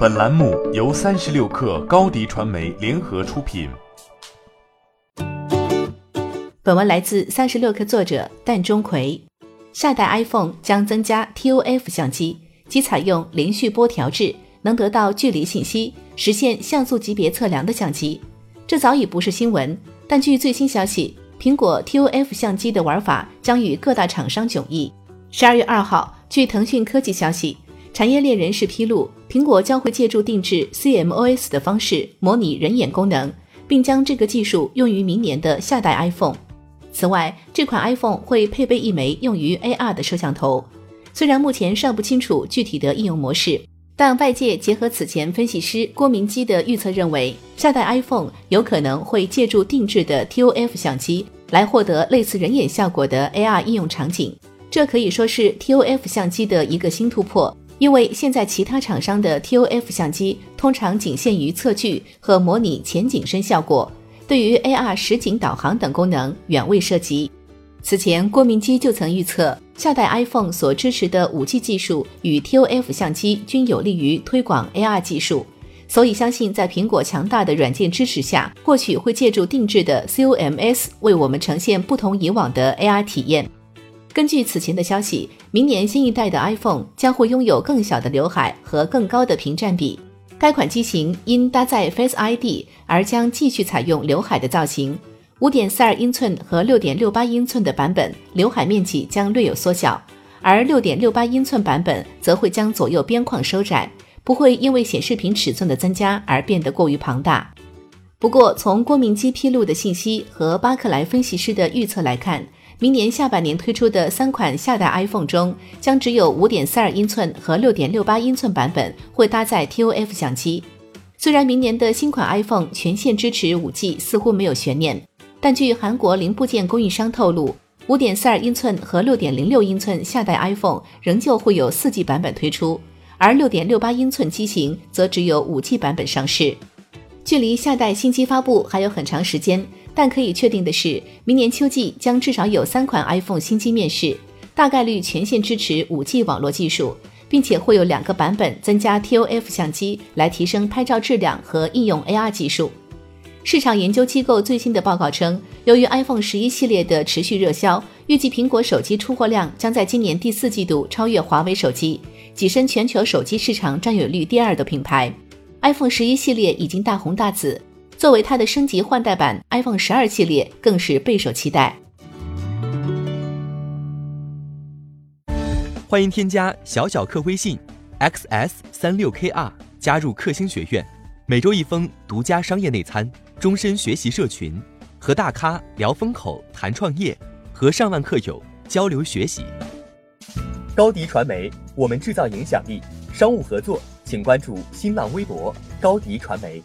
本栏目由三十六氪高低传媒联合出品。本文来自三十六氪作者蛋钟馗。下代 iPhone 将增加 TOF 相机，即采用连续波调制，能得到距离信息，实现像素级别测量的相机。这早已不是新闻，但据最新消息，苹果 TOF 相机的玩法将与各大厂商迥异。十二月二号，据腾讯科技消息，产业链人士披露，苹果将会借助定制 CMOS 的方式模拟人眼功能，并将这个技术用于明年的下代 iPhone。此外，这款 iPhone 会配备一枚用于 AR 的摄像头。虽然目前尚不清楚具体的应用模式，但外界结合此前分析师郭明基的预测，认为下代 iPhone 有可能会借助定制的 TOF 相机来获得类似人眼效果的 AR 应用场景。这可以说是 TOF 相机的一个新突破，因为现在其他厂商的 TOF 相机通常仅限于测距和模拟前景深效果。对于 AR 实景导航等功能远未涉及。此前，郭明基就曾预测，下代 iPhone 所支持的 5G 技术与 TOF 相机均有利于推广 AR 技术，所以相信在苹果强大的软件支持下，或许会借助定制的 COMS 为我们呈现不同以往的 AR 体验。根据此前的消息，明年新一代的 iPhone 将会拥有更小的刘海和更高的屏占比。该款机型因搭载 Face ID 而将继续采用刘海的造型。五点四二英寸和六点六八英寸的版本，刘海面积将略有缩小，而六点六八英寸版本则会将左右边框收窄，不会因为显示屏尺寸的增加而变得过于庞大。不过，从郭明基披露的信息和巴克莱分析师的预测来看，明年下半年推出的三款下代 iPhone 中，将只有五点四二英寸和六点六八英寸版本会搭载 TOF 相机。虽然明年的新款 iPhone 全线支持五 G 似乎没有悬念，但据韩国零部件供应商透露，五点四二英寸和六点零六英寸下代 iPhone 仍旧会有四 G 版本推出，而六点六八英寸机型则只有五 G 版本上市。距离下代新机发布还有很长时间。但可以确定的是，明年秋季将至少有三款 iPhone 新机面世，大概率全线支持 5G 网络技术，并且会有两个版本增加 TOF 相机，来提升拍照质量和应用 AR 技术。市场研究机构最新的报告称，由于 iPhone 十一系列的持续热销，预计苹果手机出货量将在今年第四季度超越华为手机，跻身全球手机市场占有率第二的品牌。iPhone 十一系列已经大红大紫。作为它的升级换代版，iPhone 十二系列更是备受期待。欢迎添加小小客微信，xs 三六 kr，加入克星学院，每周一封独家商业内参，终身学习社群，和大咖聊风口、谈创业，和上万客友交流学习。高迪传媒，我们制造影响力。商务合作，请关注新浪微博高迪传媒。